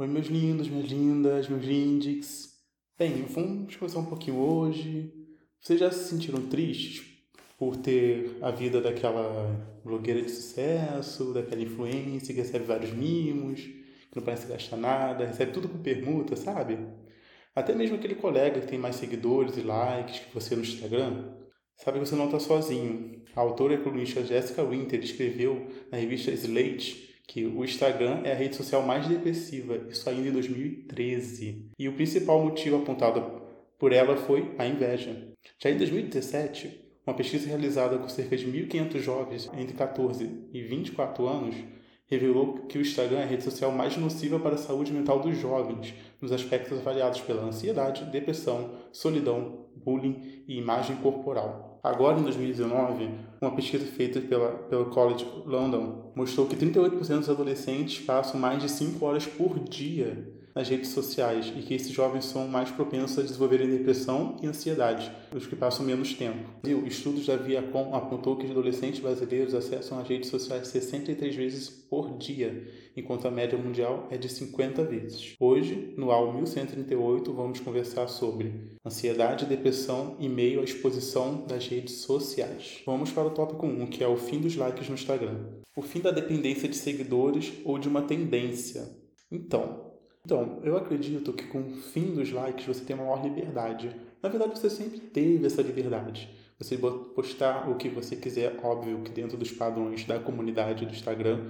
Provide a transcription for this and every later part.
Oi, meus lindos, minhas lindas, meus lindix. Bem, vamos conversar um pouquinho hoje. Vocês já se sentiram tristes por ter a vida daquela blogueira de sucesso, daquela influência que recebe vários mimos, que não parece gastar nada, recebe tudo por permuta, sabe? Até mesmo aquele colega que tem mais seguidores e likes que você no Instagram, sabe que você não está sozinho. A autora e colunista Jessica Winter escreveu na revista Slate que o Instagram é a rede social mais depressiva, isso ainda em 2013. E o principal motivo apontado por ela foi a inveja. Já em 2017, uma pesquisa realizada com cerca de 1.500 jovens entre 14 e 24 anos revelou que o Instagram é a rede social mais nociva para a saúde mental dos jovens, nos aspectos avaliados pela ansiedade, depressão, solidão, bullying e imagem corporal. Agora, em 2019, uma pesquisa feita pela, pela College London mostrou que 38% dos adolescentes passam mais de 5 horas por dia nas redes sociais e que esses jovens são mais propensos a desenvolverem depressão e ansiedade, os que passam menos tempo. Estudos da Viacom apontou que os adolescentes brasileiros acessam as redes sociais 63 vezes por dia, enquanto a média mundial é de 50 vezes. Hoje, no AU 1138, vamos conversar sobre ansiedade e depressão em meio à exposição das redes sociais. Vamos para o tópico 1, que é o fim dos likes no Instagram. O fim da dependência de seguidores ou de uma tendência. Então, então, eu acredito que com o fim dos likes você tem uma maior liberdade. Na verdade, você sempre teve essa liberdade. Você postar o que você quiser, óbvio que dentro dos padrões da comunidade do Instagram,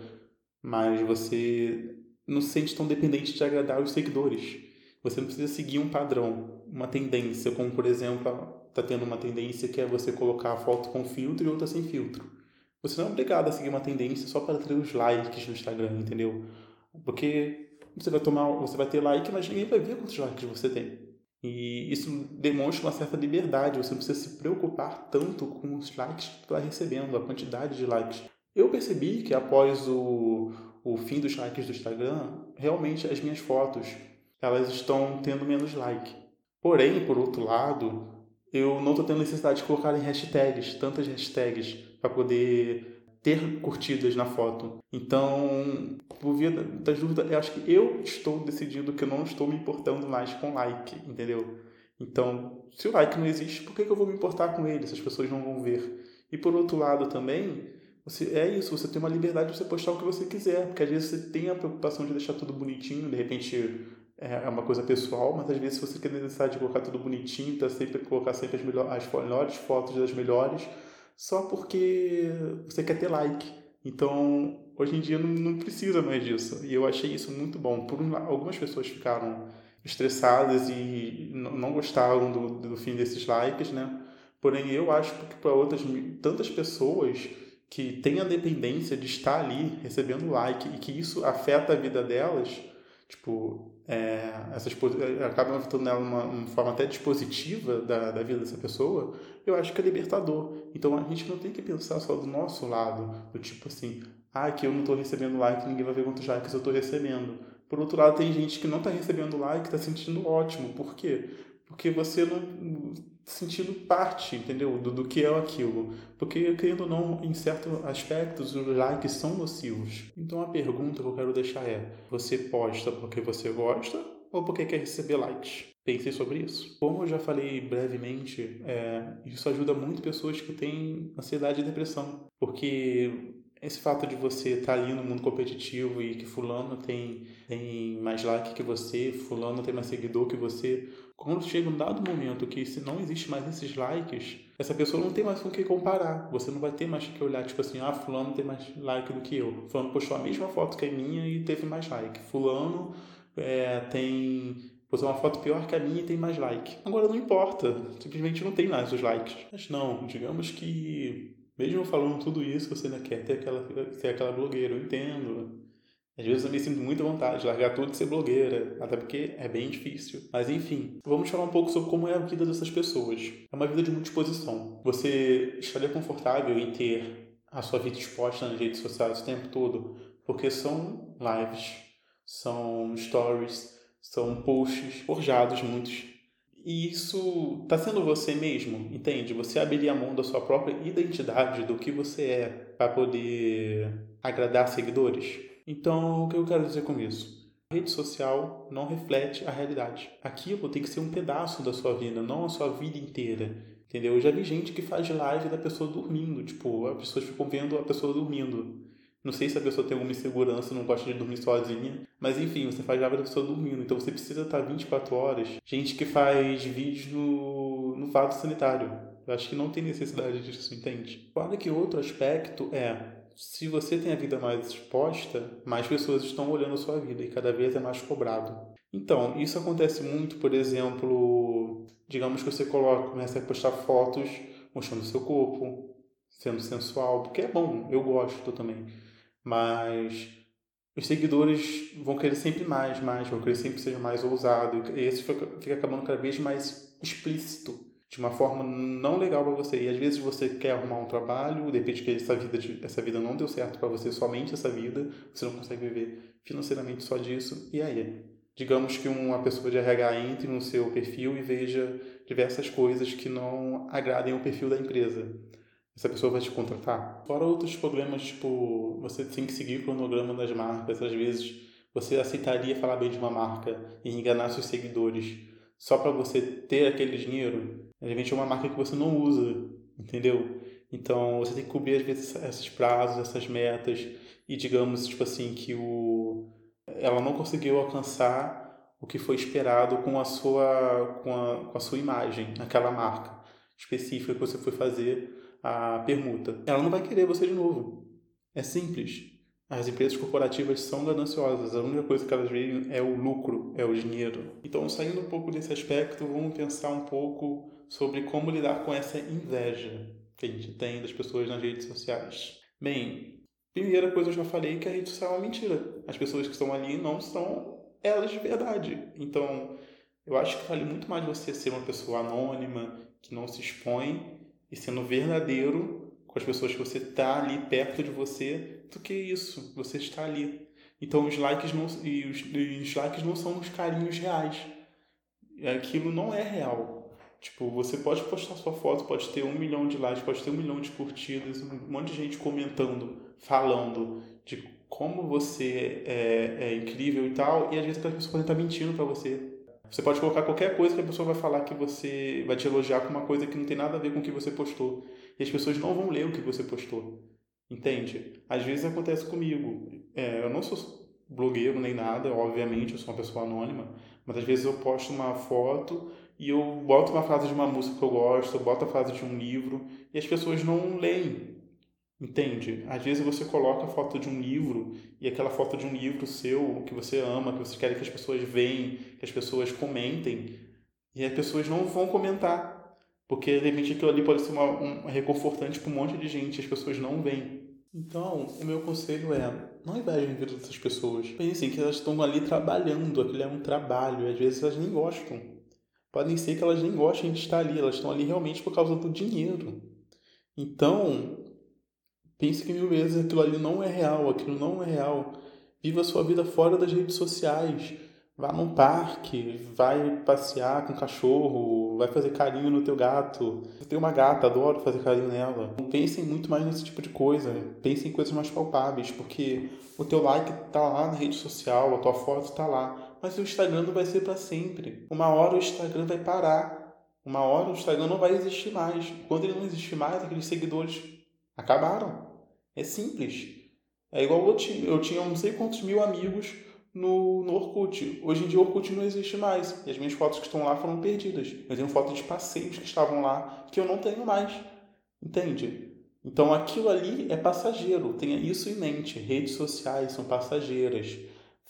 mas você não se sente tão dependente de agradar os seguidores. Você não precisa seguir um padrão, uma tendência, como por exemplo, está tendo uma tendência que é você colocar a foto com filtro e outra sem filtro. Você não é obrigado a seguir uma tendência só para ter os likes no Instagram, entendeu? Porque você vai tomar, você vai ter like, mas ninguém vai ver quantos likes você tem. E isso demonstra uma certa liberdade, você não precisa se preocupar tanto com os likes que está recebendo, a quantidade de likes. Eu percebi que após o, o fim dos likes do Instagram, realmente as minhas fotos elas estão tendo menos like. Porém, por outro lado, eu não estou tendo necessidade de colocar em hashtags, tantas hashtags, para poder ter curtidas na foto. Então, por via das dúvidas, eu acho que eu estou decidindo que eu não estou me importando mais com like, entendeu? Então, se o like não existe, por que, eu vou me importar com ele se as pessoas não vão ver? E por outro lado também, você, é isso, você tem uma liberdade de você postar o que você quiser, porque às vezes você tem a preocupação de deixar tudo bonitinho, de repente é, é uma coisa pessoal, mas às vezes você quer necessidade de colocar tudo bonitinho, tá sempre colocar sempre as, melhores, as melhores fotos das melhores, só porque você quer ter like. Então, hoje em dia não, não precisa mais disso. E eu achei isso muito bom. Por um, algumas pessoas ficaram estressadas e não gostaram do, do fim desses likes, né? Porém, eu acho que para outras tantas pessoas que têm a dependência de estar ali recebendo like e que isso afeta a vida delas, tipo, é, essas é, acabam afetando nela uma, uma forma até dispositiva da, da vida dessa pessoa, eu acho que é libertador. Então a gente não tem que pensar só do nosso lado, do tipo assim, ah, que eu não estou recebendo like, ninguém vai ver quantos likes eu estou recebendo. Por outro lado, tem gente que não está recebendo like, está sentindo ótimo. Por quê? Porque você não sentindo parte, entendeu? Do, do que é aquilo. Porque, querendo ou não, em certos aspectos, os likes são nocivos. Então a pergunta que eu quero deixar é: você posta porque você gosta ou porque quer receber likes? Pensei sobre isso. Como eu já falei brevemente, é, isso ajuda muito pessoas que têm ansiedade e depressão. Porque esse fato de você estar tá ali no mundo competitivo e que fulano tem, tem mais like que você, fulano tem mais seguidor que você, quando chega um dado momento que se não existe mais esses likes, essa pessoa não tem mais com o que comparar. Você não vai ter mais que olhar, tipo assim, ah, fulano tem mais like do que eu. Fulano postou a mesma foto que a minha e teve mais like. Fulano é, tem postou uma foto pior que a minha e tem mais like. Agora não importa, simplesmente não tem mais os likes. Mas não, digamos que mesmo falando tudo isso, você ainda quer ter aquela, ter aquela blogueira, eu entendo. Às vezes eu me sinto muita vontade de largar tudo e ser blogueira, até porque é bem difícil. Mas enfim, vamos falar um pouco sobre como é a vida dessas pessoas. É uma vida de muita exposição. Você estaria confortável em ter a sua vida exposta nas redes sociais o tempo todo, porque são lives, são stories, são posts forjados, muitos e isso está sendo você mesmo, entende? Você abriria mão da sua própria identidade, do que você é, para poder agradar seguidores. Então, o que eu quero dizer com isso? A rede social não reflete a realidade. Aquilo tem que ser um pedaço da sua vida, não a sua vida inteira. Entendeu? Eu já vi gente que faz live da pessoa dormindo. Tipo, as pessoas ficam vendo a pessoa dormindo. Não sei se a pessoa tem alguma insegurança, não gosta de dormir sozinha. Mas enfim, você faz live da pessoa dormindo. Então você precisa estar 24 horas. Gente que faz vídeos no, no vaso sanitário. Eu acho que não tem necessidade disso, entende? Claro que outro aspecto é se você tem a vida mais exposta, mais pessoas estão olhando a sua vida e cada vez é mais cobrado. Então, isso acontece muito, por exemplo, digamos que você coloca, começa a postar fotos mostrando seu corpo, sendo sensual, porque é bom, eu gosto também. Mas os seguidores vão querer sempre mais, mais, vão querer sempre ser mais ousado. E esse fica, fica acabando cada vez mais explícito, de uma forma não legal para você. E às vezes você quer arrumar um trabalho, de repente que essa vida, essa vida não deu certo para você, somente essa vida, você não consegue viver financeiramente só disso. E aí? Digamos que uma pessoa de RH entre no seu perfil e veja diversas coisas que não agradem o perfil da empresa essa pessoa vai te contratar. Fora outros problemas, tipo, você tem que seguir o cronograma das marcas. Às vezes, você aceitaria falar bem de uma marca e enganar seus seguidores só para você ter aquele dinheiro. De repente, é uma marca que você não usa, entendeu? Então, você tem que cobrir, às vezes, esses prazos, essas metas. E, digamos, tipo assim, que o... ela não conseguiu alcançar o que foi esperado com a sua, com a, com a sua imagem, aquela marca específica que você foi fazer a permuta. Ela não vai querer você de novo. É simples. As empresas corporativas são gananciosas. A única coisa que elas veem é o lucro, é o dinheiro. Então, saindo um pouco desse aspecto, vamos pensar um pouco sobre como lidar com essa inveja que a gente tem das pessoas nas redes sociais. Bem, primeira coisa eu já falei que a rede social é uma mentira. As pessoas que estão ali não são elas de verdade. Então, eu acho que vale muito mais você ser uma pessoa anônima, que não se expõe, e sendo verdadeiro com as pessoas que você está ali perto de você do que isso, você está ali. Então os likes não e os, os likes não são os carinhos reais. Aquilo não é real. Tipo, você pode postar sua foto, pode ter um milhão de likes, pode ter um milhão de curtidas, um monte de gente comentando, falando de como você é, é incrível e tal, e às vezes aquela pessoa pode estar mentindo para você. Você pode colocar qualquer coisa que a pessoa vai falar que você vai te elogiar com uma coisa que não tem nada a ver com o que você postou. E as pessoas não vão ler o que você postou. Entende? Às vezes acontece comigo. É, eu não sou blogueiro nem nada, obviamente, eu sou uma pessoa anônima, mas às vezes eu posto uma foto e eu boto uma frase de uma música que eu gosto, boto a frase de um livro e as pessoas não leem. Entende? Às vezes você coloca a foto de um livro e aquela foto de um livro seu que você ama, que você quer que as pessoas vejam, que as pessoas comentem, e as pessoas não vão comentar. Porque de repente aquilo ali pode ser uma, um reconfortante para um monte de gente, as pessoas não veem. Então, o meu conselho é: não invejem a vida dessas pessoas. Pensem que elas estão ali trabalhando, aquilo é um trabalho, e às vezes elas nem gostam. Podem ser que elas nem gostem de estar ali, elas estão ali realmente por causa do dinheiro. Então, Pense que mil vezes aquilo ali não é real, aquilo não é real. Viva a sua vida fora das redes sociais. Vá num parque, vai passear com o cachorro, vai fazer carinho no teu gato. Eu tenho uma gata, adoro fazer carinho nela. Não pensem muito mais nesse tipo de coisa. Pensem em coisas mais palpáveis, porque o teu like tá lá na rede social, a tua foto tá lá. Mas o Instagram não vai ser para sempre. Uma hora o Instagram vai parar. Uma hora o Instagram não vai existir mais. Quando ele não existir mais, aqueles seguidores acabaram. É simples. É igual eu tinha, eu tinha não sei quantos mil amigos no, no Orkut. Hoje em dia o Orkut não existe mais. E as minhas fotos que estão lá foram perdidas. Eu tenho fotos de passeios que estavam lá que eu não tenho mais. Entende? Então aquilo ali é passageiro. Tenha isso em mente. Redes sociais são passageiras.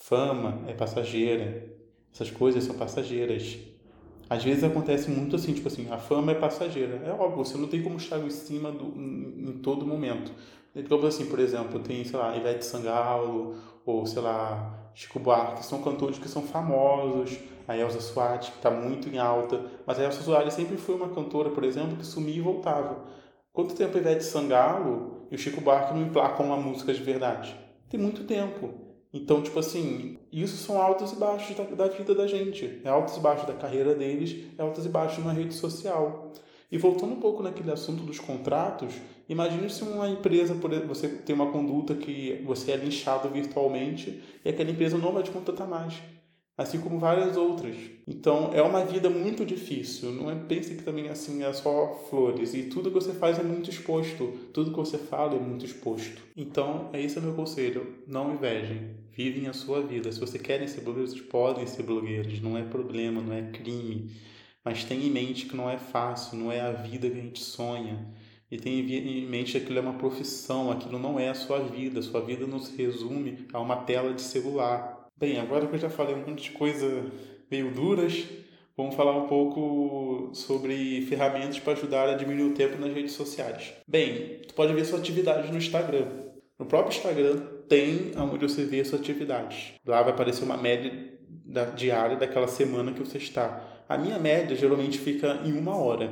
Fama é passageira. Essas coisas são passageiras. Às vezes acontece muito assim, tipo assim, a fama é passageira. É óbvio, você não tem como estar em cima do, em, em todo momento. Então, assim, por exemplo, tem, sei lá, Ivete Sangalo, ou, sei lá, Chico Buarque, são cantores que são famosos, a Elza Soares, que está muito em alta, mas a Elza Soares sempre foi uma cantora, por exemplo, que sumia e voltava. Quanto tempo a Ivete Sangalo e o Chico Buarque não emplacam uma música de verdade? Tem muito tempo. Então, tipo assim, isso são altos e baixos da, da vida da gente. É altos e baixos da carreira deles, é altos e baixos na rede social. E voltando um pouco naquele assunto dos contratos, imagine se uma empresa, por você tem uma conduta que você é linchado virtualmente e aquela empresa não vai te contratar mais assim como várias outras. Então é uma vida muito difícil. Não é, pense que também assim é só flores e tudo que você faz é muito exposto, tudo que você fala é muito exposto. Então é esse é meu conselho. Não invejem, vivem a sua vida. Se você querem ser blogueiros, podem ser blogueiros. Não é problema, não é crime. Mas tenha em mente que não é fácil, não é a vida que a gente sonha. E tenha em mente que aquilo é uma profissão, aquilo não é a sua vida. Sua vida não se resume a uma tela de celular Bem, agora que eu já falei um monte de coisa meio duras, vamos falar um pouco sobre ferramentas para ajudar a diminuir o tempo nas redes sociais. Bem, tu pode ver sua atividade no Instagram. No próprio Instagram tem onde você vê a sua atividade. Lá vai aparecer uma média da, diária daquela semana que você está. A minha média geralmente fica em uma hora.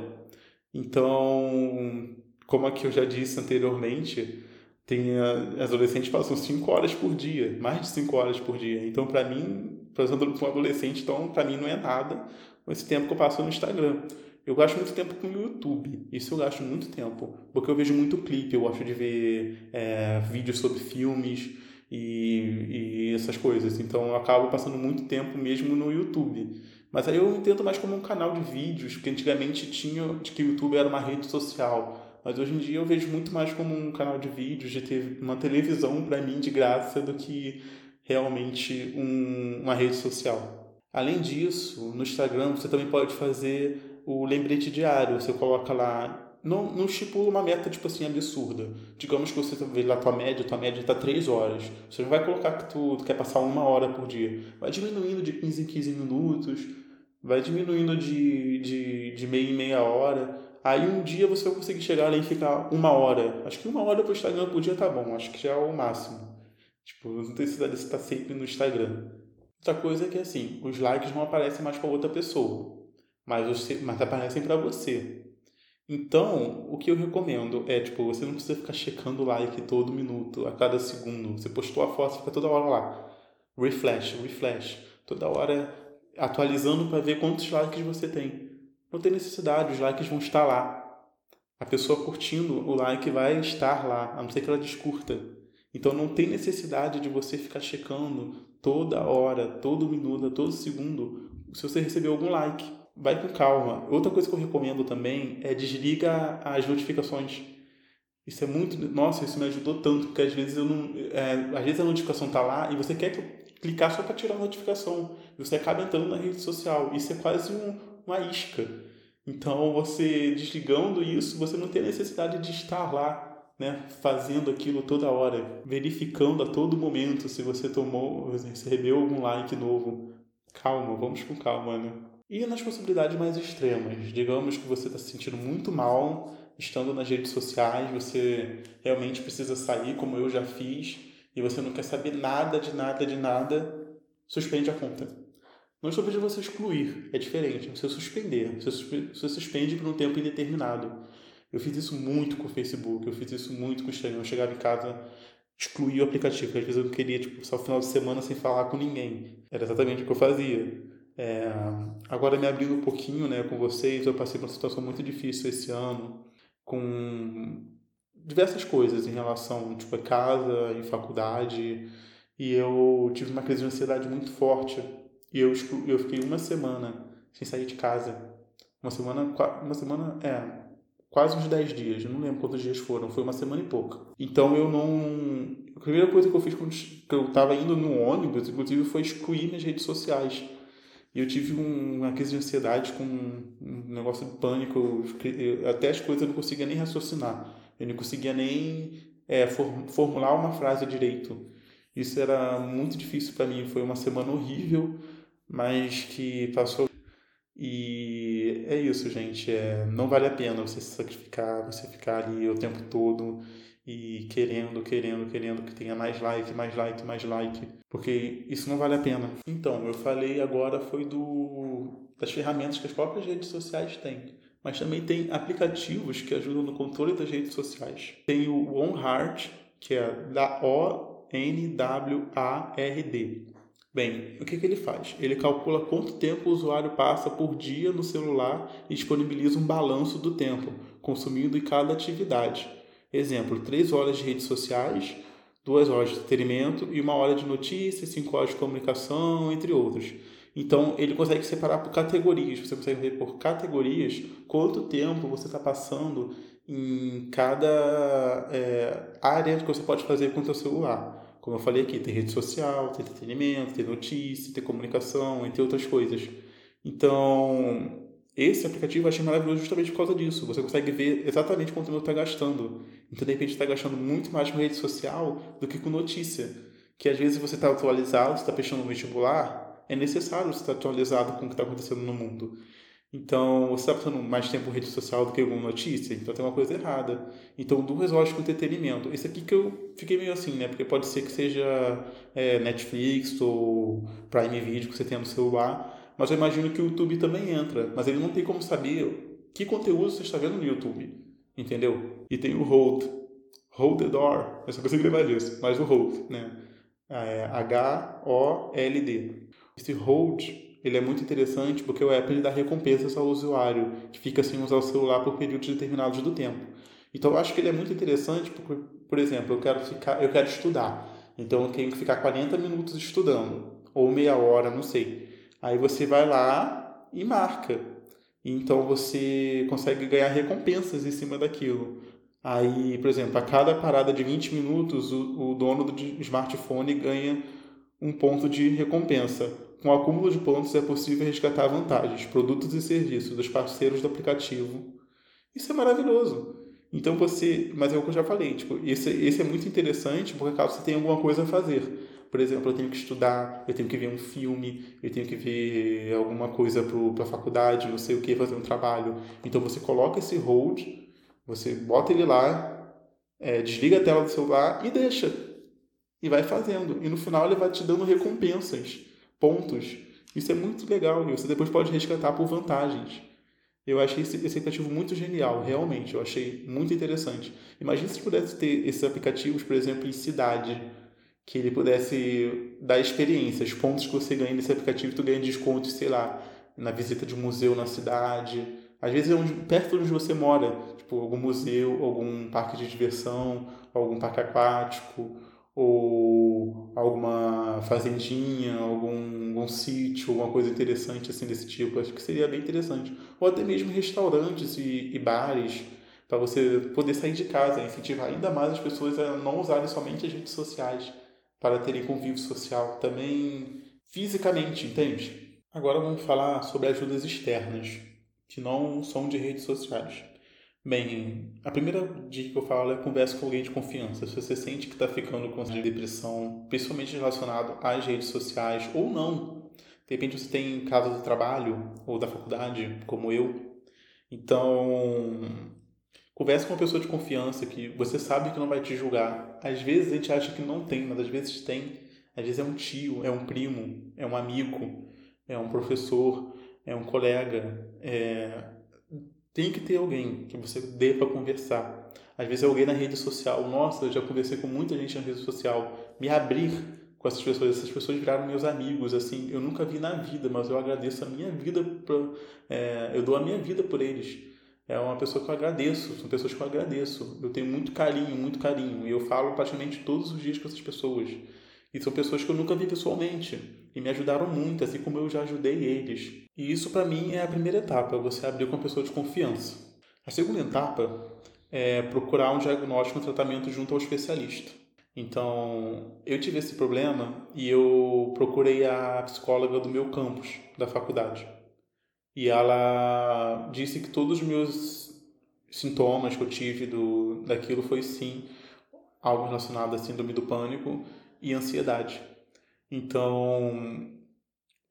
Então, como aqui eu já disse anteriormente, tem a, as adolescentes passam 5 horas por dia, mais de 5 horas por dia. Então, para mim, para um adolescente, então, para mim não é nada esse tempo que eu passo no Instagram. Eu gasto muito tempo com o YouTube. Isso eu gasto muito tempo. Porque eu vejo muito clipe, eu gosto de ver é, vídeos sobre filmes e, e essas coisas. Então eu acabo passando muito tempo mesmo no YouTube. Mas aí eu entendo mais como um canal de vídeos, porque antigamente tinha que o YouTube era uma rede social. Mas hoje em dia eu vejo muito mais como um canal de vídeos, de ter uma televisão para mim de graça do que realmente um, uma rede social. Além disso, no Instagram você também pode fazer o lembrete diário. Você coloca lá não, não estipula uma meta, tipo assim, absurda. Digamos que você vê lá tua média, tua média está 3 horas. Você não vai colocar que tu, tu, quer passar uma hora por dia. Vai diminuindo de 15 em 15 minutos, vai diminuindo de, de, de meia em meia hora. Aí um dia você vai conseguir chegar ali e ficar uma hora. Acho que uma hora pro Instagram por dia tá bom. Acho que já é o máximo. Tipo, não tem necessidade de estar sempre no Instagram. Outra coisa é que assim, os likes não aparecem mais para outra pessoa. Mas, você, mas aparecem para você. Então, o que eu recomendo é, tipo, você não precisa ficar checando o like todo minuto, a cada segundo. Você postou a foto, fica toda hora lá. Refresh, refresh. Toda hora atualizando para ver quantos likes você tem. Não tem necessidade, os likes vão estar lá. A pessoa curtindo o like vai estar lá, a não ser que ela descurta. Então não tem necessidade de você ficar checando toda hora, todo minuto, todo segundo se você recebeu algum like. Vai com calma. Outra coisa que eu recomendo também é desliga as notificações. Isso é muito. Nossa, isso me ajudou tanto, porque às vezes eu não. É, às vezes a notificação tá lá e você quer clicar só para tirar a notificação. Você acaba entrando na rede social. Isso é quase um, uma isca. Então, você desligando isso, você não tem necessidade de estar lá, né, fazendo aquilo toda hora, verificando a todo momento se você tomou, recebeu algum like novo. Calma, vamos com calma, né? E nas possibilidades mais extremas, digamos que você está se sentindo muito mal estando nas redes sociais, você realmente precisa sair, como eu já fiz, e você não quer saber nada de nada de nada, suspende a conta. Não estou pedindo você excluir, é diferente, você suspender. Você suspende por um tempo indeterminado. Eu fiz isso muito com o Facebook, eu fiz isso muito com o Instagram. Eu chegava em casa, excluía o aplicativo, às vezes eu não queria tipo, passar o final de semana sem falar com ninguém. Era exatamente o que eu fazia. É, agora me abrindo um pouquinho né, com vocês, eu passei por uma situação muito difícil esse ano, com diversas coisas em relação tipo, a casa, em faculdade, e eu tive uma crise de ansiedade muito forte e eu, eu fiquei uma semana sem sair de casa. Uma semana, uma semana, é, quase uns 10 dias, eu não lembro quantos dias foram, foi uma semana e pouca. Então eu não. A primeira coisa que eu fiz quando eu estava indo no ônibus, inclusive, foi excluir minhas redes sociais. E eu tive uma crise de ansiedade com um negócio de pânico, eu, até as coisas eu não conseguia nem raciocinar, eu não conseguia nem é, formular uma frase direito. Isso era muito difícil para mim, foi uma semana horrível mas que passou. E é isso, gente. É, não vale a pena você se sacrificar, você ficar ali o tempo todo e querendo, querendo, querendo que tenha mais like, mais like, mais like, porque isso não vale a pena. Então, eu falei agora foi do das ferramentas que as próprias redes sociais têm, mas também tem aplicativos que ajudam no controle das redes sociais. Tem o OneHeart, que é da O N W A R D Bem, o que, que ele faz? Ele calcula quanto tempo o usuário passa por dia no celular e disponibiliza um balanço do tempo consumido em cada atividade. Exemplo, 3 horas de redes sociais, 2 horas de entretenimento e uma hora de notícias, 5 horas de comunicação, entre outros. Então, ele consegue separar por categorias. Você consegue ver por categorias quanto tempo você está passando em cada é, área que você pode fazer com o seu celular. Como eu falei aqui, tem rede social, tem entretenimento, tem notícia, tem comunicação, entre outras coisas. Então, esse aplicativo eu achei maravilhoso justamente por causa disso. Você consegue ver exatamente quanto tempo está gastando. Então, de repente, está gastando muito mais com rede social do que com notícia. Que às vezes você está atualizado, você está fechando um vestibular, é necessário estar atualizado com o que está acontecendo no mundo. Então, você está passando mais tempo em rede social do que alguma notícia, então tem uma coisa errada. Então, duas horas com entretenimento. Esse aqui que eu fiquei meio assim, né? Porque pode ser que seja é, Netflix ou Prime Video que você tem no celular, mas eu imagino que o YouTube também entra. Mas ele não tem como saber que conteúdo você está vendo no YouTube, entendeu? E tem o Hold. Hold the door. Eu só consigo lembrar disso, mas o Hold, né? É H-O-L-D. Esse Hold ele é muito interessante porque o Apple dá recompensas ao usuário que fica sem usar o celular por períodos determinados do tempo. Então eu acho que ele é muito interessante porque, por exemplo, eu quero ficar, eu quero estudar. Então eu tenho que ficar 40 minutos estudando ou meia hora, não sei. Aí você vai lá e marca. Então você consegue ganhar recompensas em cima daquilo. Aí, por exemplo, a cada parada de 20 minutos, o, o dono do smartphone ganha um ponto de recompensa. Com acúmulo de pontos é possível resgatar vantagens, produtos e serviços dos parceiros do aplicativo. Isso é maravilhoso. Então você, mas é o que eu já falei, tipo, esse, esse é muito interessante porque caso você tenha alguma coisa a fazer. Por exemplo, eu tenho que estudar, eu tenho que ver um filme, eu tenho que ver alguma coisa para a faculdade, não sei o que, fazer um trabalho. Então você coloca esse hold, você bota ele lá, é, desliga a tela do celular e deixa. E vai fazendo. E no final ele vai te dando recompensas pontos. Isso é muito legal e você depois pode resgatar por vantagens. Eu achei esse, esse aplicativo muito genial, realmente. Eu achei muito interessante. Imagina se pudesse ter esses aplicativos, por exemplo, em cidade, que ele pudesse dar experiências, pontos que você ganha nesse aplicativo, tu ganha descontos, sei lá, na visita de um museu na cidade. Às vezes é onde, perto de onde você mora, tipo algum museu, algum parque de diversão, algum parque aquático, ou alguma fazendinha, algum, algum sítio, alguma coisa interessante assim desse tipo. Acho que seria bem interessante. Ou até mesmo restaurantes e, e bares, para você poder sair de casa, incentivar ainda mais as pessoas a não usarem somente as redes sociais para terem convívio social, também fisicamente, entende? Agora vamos falar sobre ajudas externas, que não são de redes sociais. Bem, a primeira dica que eu falo é converse com alguém de confiança. Se você sente que está ficando com depressão, principalmente relacionado às redes sociais ou não, de repente você tem casos do trabalho ou da faculdade, como eu. Então, converse com uma pessoa de confiança que você sabe que não vai te julgar. Às vezes a gente acha que não tem, mas às vezes tem. Às vezes é um tio, é um primo, é um amigo, é um professor, é um colega, é tem que ter alguém que você dê para conversar. Às vezes é alguém na rede social. Nossa, eu já conversei com muita gente na rede social. Me abrir com essas pessoas. Essas pessoas viraram meus amigos. Assim, eu nunca vi na vida, mas eu agradeço a minha vida. Pra, é, eu dou a minha vida por eles. É uma pessoa que eu agradeço. São pessoas que eu agradeço. Eu tenho muito carinho, muito carinho. E eu falo praticamente todos os dias com essas pessoas. E são pessoas que eu nunca vi pessoalmente e me ajudaram muito, assim como eu já ajudei eles. E isso para mim é a primeira etapa, você abrir com uma pessoa de confiança. A segunda etapa é procurar um diagnóstico um tratamento junto ao especialista. Então, eu tive esse problema e eu procurei a psicóloga do meu campus, da faculdade. E ela disse que todos os meus sintomas que eu tive do, daquilo foi sim algo relacionado à síndrome do pânico e ansiedade. Então,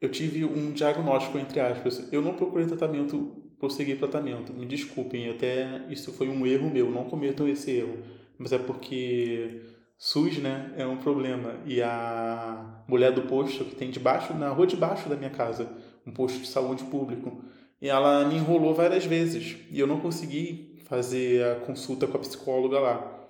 eu tive um diagnóstico, entre aspas. Eu não procurei tratamento, prosseguir tratamento. Me desculpem, até isso foi um erro meu. Não cometam esse erro. Mas é porque SUS, né, é um problema. E a mulher do posto que tem debaixo, na rua de baixo da minha casa, um posto de saúde público, e ela me enrolou várias vezes. E eu não consegui fazer a consulta com a psicóloga lá.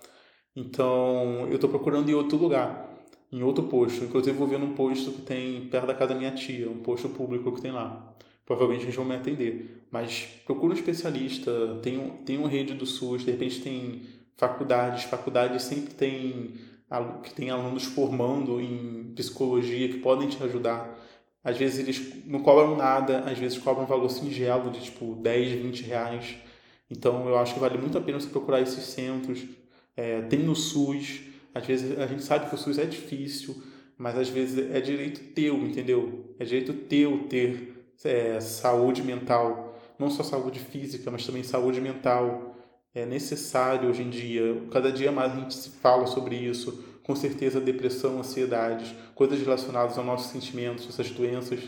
Então, eu estou procurando em outro lugar. Em outro posto. Inclusive, vou ver num posto que tem perto da casa da minha tia, um posto público que tem lá. Provavelmente eles vão me atender. Mas procura um especialista, tem, tem uma rede do SUS, de repente tem faculdades, faculdades sempre tem que tem alunos formando em psicologia que podem te ajudar. Às vezes eles não cobram nada, às vezes cobram um valor singelo de tipo 10, 20 reais. Então eu acho que vale muito a pena você procurar esses centros. É, tem no SUS, às vezes a gente sabe que o SUS é difícil, mas às vezes é direito teu, entendeu? É direito teu ter é, saúde mental, não só saúde física, mas também saúde mental. É necessário hoje em dia, cada dia mais a gente se fala sobre isso. Com certeza, depressão, ansiedade, coisas relacionadas aos nossos sentimentos, essas doenças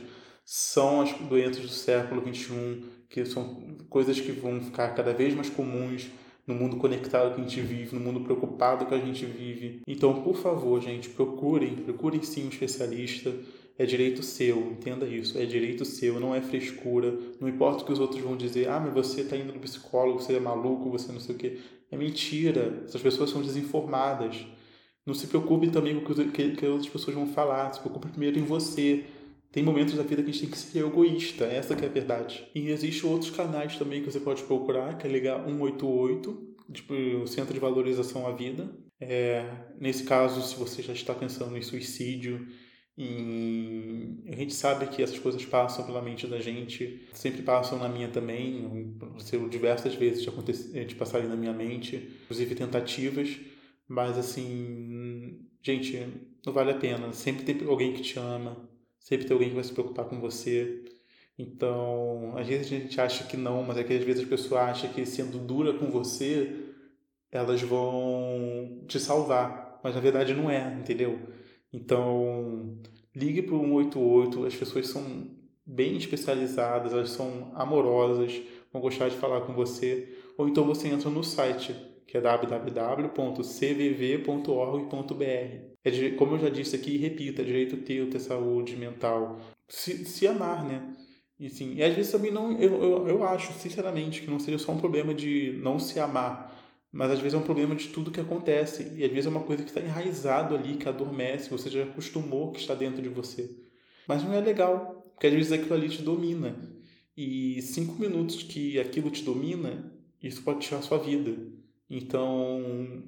são as doenças do século XXI, que são coisas que vão ficar cada vez mais comuns no mundo conectado que a gente vive, no mundo preocupado que a gente vive. Então, por favor, gente, procurem, procurem sim um especialista. É direito seu, entenda isso. É direito seu, não é frescura. Não importa o que os outros vão dizer. Ah, mas você está indo no psicólogo, você é maluco, você não sei o quê. É mentira. Essas pessoas são desinformadas. Não se preocupe também com o que, que outras pessoas vão falar. Se preocupe primeiro em você. Tem momentos da vida que a gente tem que ser egoísta, essa que é a verdade. E existem outros canais também que você pode procurar, que é ligar 188, tipo, o Centro de Valorização à Vida. É, nesse caso, se você já está pensando em suicídio, em... a gente sabe que essas coisas passam pela mente da gente, sempre passam na minha também, diversas vezes de, de passarem na minha mente, inclusive tentativas, mas assim, gente, não vale a pena. Sempre tem alguém que te ama, sempre tem alguém que vai se preocupar com você. Então, às vezes a gente acha que não, mas é que às vezes a pessoa acha que sendo dura com você, elas vão te salvar. Mas na verdade não é, entendeu? Então, ligue para o 188, as pessoas são bem especializadas, elas são amorosas, vão gostar de falar com você. Ou então você entra no site, que é www.cvv.org.br. É, como eu já disse aqui, repita, é direito teu ter saúde mental. Se, se amar, né? E, sim, e às vezes também não, eu, eu, eu acho, sinceramente, que não seja só um problema de não se amar, mas às vezes é um problema de tudo que acontece. E às vezes é uma coisa que está enraizado ali, que adormece, você já acostumou que está dentro de você. Mas não é legal, porque às vezes aquilo ali te domina. E cinco minutos que aquilo te domina, isso pode tirar a sua vida. Então,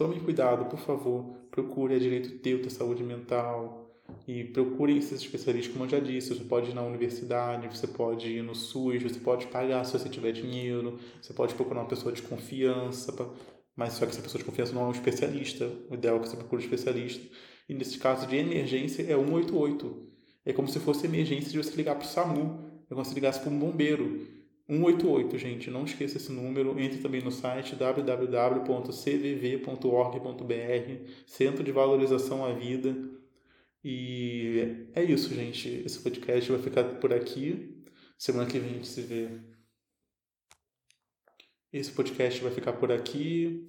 Tome cuidado, por favor. Procure a direito teu, ter saúde mental. E procure esses especialistas, como eu já disse. Você pode ir na universidade, você pode ir no SUS, você pode pagar se você tiver dinheiro, você pode procurar uma pessoa de confiança. Pra... Mas só que essa pessoa de confiança não é um especialista. O ideal é que você procure um especialista. E nesse caso de emergência é 188. É como se fosse emergência de você ligar para o SAMU. É como se ligasse para um bombeiro. 188, gente, não esqueça esse número. Entre também no site www.cvv.org.br, Centro de Valorização à Vida. E é isso, gente. Esse podcast vai ficar por aqui. Semana que vem a gente se vê. Esse podcast vai ficar por aqui.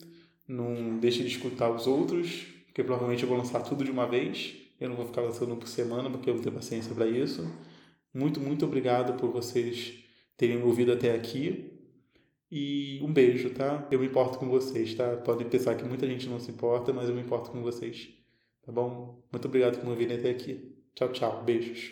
Não deixe de escutar os outros, porque provavelmente eu vou lançar tudo de uma vez. Eu não vou ficar lançando por semana, porque eu vou ter paciência para isso. Muito, muito obrigado por vocês terem ouvido até aqui. E um beijo, tá? Eu me importo com vocês, tá? Podem pensar que muita gente não se importa, mas eu me importo com vocês. Tá bom? Muito obrigado por me ouvirem até aqui. Tchau, tchau. Beijos.